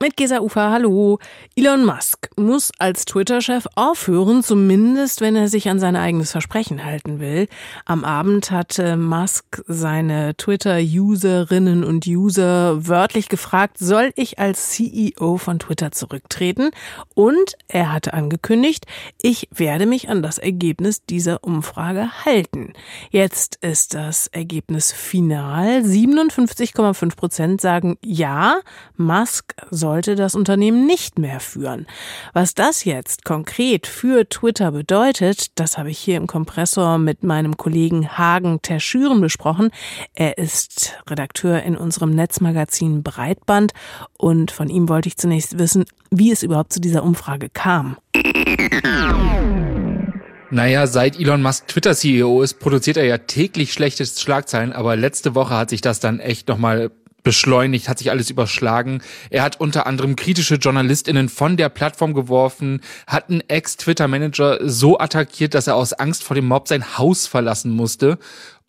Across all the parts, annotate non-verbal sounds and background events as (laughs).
Mit Gesa Ufer, hallo. Elon Musk muss als Twitter-Chef aufhören, zumindest wenn er sich an sein eigenes Versprechen halten will. Am Abend hatte Musk seine Twitter-Userinnen und User wörtlich gefragt, soll ich als CEO von Twitter zurücktreten? Und er hatte angekündigt, ich werde mich an das Ergebnis dieser Umfrage halten. Jetzt ist das Ergebnis final. 57,5 Prozent sagen ja, Musk sollte das Unternehmen nicht mehr führen. Was das jetzt konkret für Twitter bedeutet, das habe ich hier im Kompressor mit meinem Kollegen Hagen Terschüren besprochen. Er ist Redakteur in unserem Netzmagazin Breitband und von ihm wollte ich zunächst wissen, wie es überhaupt zu dieser Umfrage kam. Naja, seit Elon Musk Twitter-CEO ist, produziert er ja täglich schlechte Schlagzeilen, aber letzte Woche hat sich das dann echt nochmal beschleunigt, hat sich alles überschlagen. Er hat unter anderem kritische JournalistInnen von der Plattform geworfen, hat einen Ex-Twitter-Manager so attackiert, dass er aus Angst vor dem Mob sein Haus verlassen musste.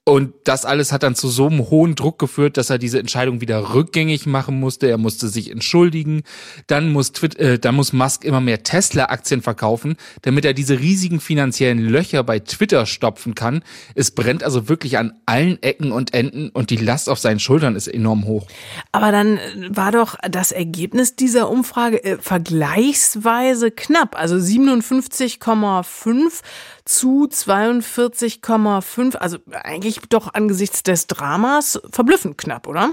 Und das alles hat dann zu so einem hohen Druck geführt, dass er diese Entscheidung wieder rückgängig machen musste. Er musste sich entschuldigen. Dann muss, Twitter, äh, dann muss Musk immer mehr Tesla-Aktien verkaufen, damit er diese riesigen finanziellen Löcher bei Twitter stopfen kann. Es brennt also wirklich an allen Ecken und Enden und die Last auf seinen Schultern ist enorm hoch. Aber dann war doch das Ergebnis dieser Umfrage äh, vergleichsweise knapp. Also 57,5 zu 42,5. Also eigentlich doch angesichts des Dramas verblüffend knapp, oder?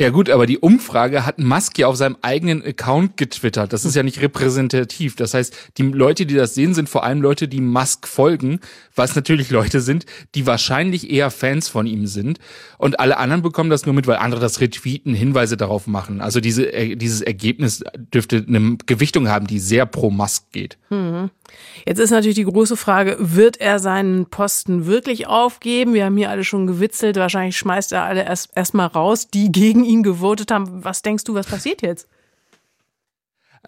Ja gut, aber die Umfrage hat Musk ja auf seinem eigenen Account getwittert. Das ist ja nicht repräsentativ. Das heißt, die Leute, die das sehen, sind vor allem Leute, die Musk folgen, was natürlich Leute sind, die wahrscheinlich eher Fans von ihm sind. Und alle anderen bekommen das nur mit, weil andere das retweeten, Hinweise darauf machen. Also diese, äh, dieses Ergebnis dürfte eine Gewichtung haben, die sehr pro Musk geht. Mhm. Jetzt ist natürlich die große Frage, wird er seinen Posten wirklich aufgeben? Wir haben hier alle schon gewitzelt, wahrscheinlich schmeißt er alle erst erstmal raus, die gegen ihn gewotet haben. Was denkst du, was passiert jetzt?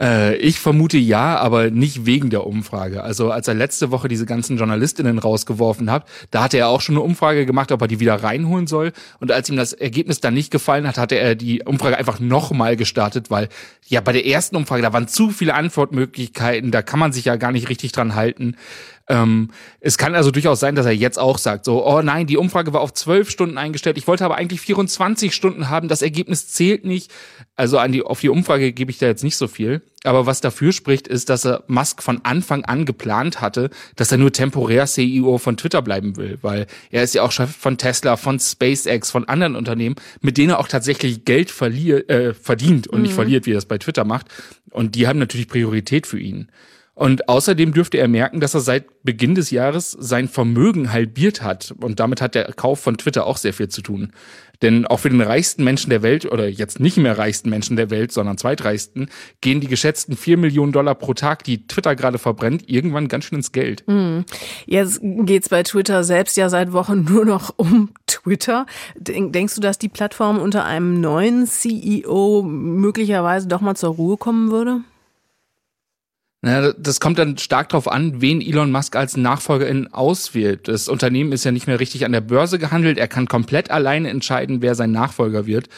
Äh, ich vermute ja, aber nicht wegen der Umfrage. Also als er letzte Woche diese ganzen Journalistinnen rausgeworfen hat, da hatte er auch schon eine Umfrage gemacht, ob er die wieder reinholen soll. Und als ihm das Ergebnis dann nicht gefallen hat, hatte er die Umfrage einfach nochmal gestartet, weil ja bei der ersten Umfrage, da waren zu viele Antwortmöglichkeiten, da kann man sich ja gar nicht richtig dran halten. Ähm, es kann also durchaus sein, dass er jetzt auch sagt, so, oh nein, die Umfrage war auf zwölf Stunden eingestellt. Ich wollte aber eigentlich 24 Stunden haben. Das Ergebnis zählt nicht. Also an die, auf die Umfrage gebe ich da jetzt nicht so viel. Aber was dafür spricht, ist, dass er Musk von Anfang an geplant hatte, dass er nur temporär CEO von Twitter bleiben will, weil er ist ja auch Chef von Tesla, von SpaceX, von anderen Unternehmen, mit denen er auch tatsächlich Geld verliert, äh, verdient und mhm. nicht verliert, wie er das bei Twitter macht. Und die haben natürlich Priorität für ihn. Und außerdem dürfte er merken, dass er seit Beginn des Jahres sein Vermögen halbiert hat. Und damit hat der Kauf von Twitter auch sehr viel zu tun. Denn auch für den reichsten Menschen der Welt, oder jetzt nicht mehr reichsten Menschen der Welt, sondern zweitreichsten, gehen die geschätzten vier Millionen Dollar pro Tag, die Twitter gerade verbrennt, irgendwann ganz schön ins Geld. Hm. Jetzt geht's bei Twitter selbst ja seit Wochen (laughs) nur noch um Twitter. Denkst du, dass die Plattform unter einem neuen CEO möglicherweise doch mal zur Ruhe kommen würde? Naja, das kommt dann stark darauf an, wen Elon Musk als Nachfolgerin auswählt. Das Unternehmen ist ja nicht mehr richtig an der Börse gehandelt. Er kann komplett alleine entscheiden, wer sein Nachfolger wird.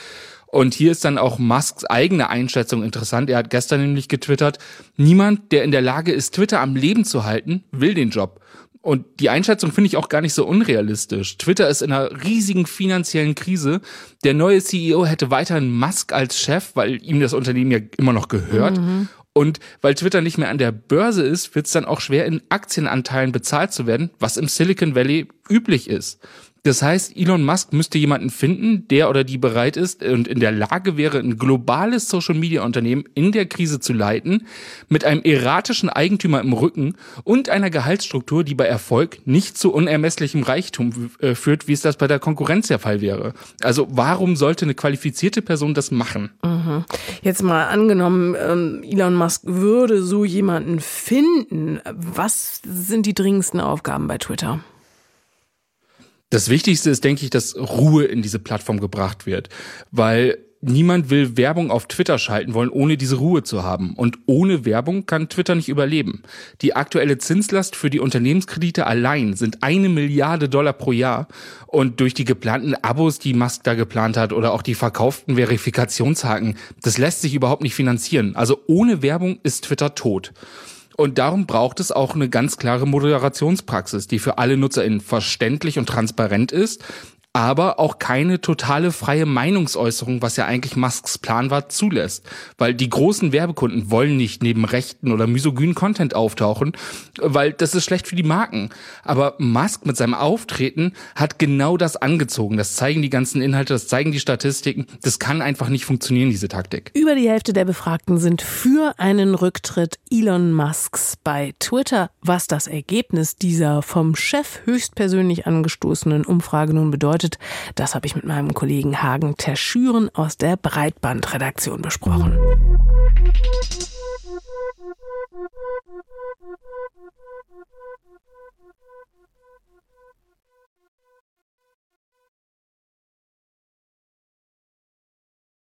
Und hier ist dann auch Musks eigene Einschätzung interessant. Er hat gestern nämlich getwittert, niemand, der in der Lage ist, Twitter am Leben zu halten, will den Job. Und die Einschätzung finde ich auch gar nicht so unrealistisch. Twitter ist in einer riesigen finanziellen Krise. Der neue CEO hätte weiterhin Musk als Chef, weil ihm das Unternehmen ja immer noch gehört. Mhm. Und weil Twitter nicht mehr an der Börse ist, wird es dann auch schwer, in Aktienanteilen bezahlt zu werden, was im Silicon Valley üblich ist. Das heißt, Elon Musk müsste jemanden finden, der oder die bereit ist und in der Lage wäre, ein globales Social-Media-Unternehmen in der Krise zu leiten, mit einem erratischen Eigentümer im Rücken und einer Gehaltsstruktur, die bei Erfolg nicht zu unermesslichem Reichtum äh, führt, wie es das bei der Konkurrenz der Fall wäre. Also warum sollte eine qualifizierte Person das machen? Mhm. Jetzt mal angenommen, ähm, Elon Musk würde so jemanden finden. Was sind die dringendsten Aufgaben bei Twitter? Das Wichtigste ist, denke ich, dass Ruhe in diese Plattform gebracht wird, weil niemand will Werbung auf Twitter schalten wollen, ohne diese Ruhe zu haben. Und ohne Werbung kann Twitter nicht überleben. Die aktuelle Zinslast für die Unternehmenskredite allein sind eine Milliarde Dollar pro Jahr. Und durch die geplanten Abos, die Musk da geplant hat, oder auch die verkauften Verifikationshaken, das lässt sich überhaupt nicht finanzieren. Also ohne Werbung ist Twitter tot. Und darum braucht es auch eine ganz klare Moderationspraxis, die für alle NutzerInnen verständlich und transparent ist, aber auch keine totale freie Meinungsäußerung, was ja eigentlich Musks Plan war, zulässt. Weil die großen Werbekunden wollen nicht neben rechten oder misogynen Content auftauchen, weil das ist schlecht für die Marken. Aber Musk mit seinem Auftreten hat genau das angezogen. Das zeigen die ganzen Inhalte, das zeigen die Statistiken. Das kann einfach nicht funktionieren, diese Taktik. Über die Hälfte der Befragten sind für einen Rücktritt Elon Musks bei Twitter. Was das Ergebnis dieser vom Chef höchstpersönlich angestoßenen Umfrage nun bedeutet, bedeutet, das habe ich mit meinem Kollegen Hagen Terschüren aus der Breitbandredaktion besprochen.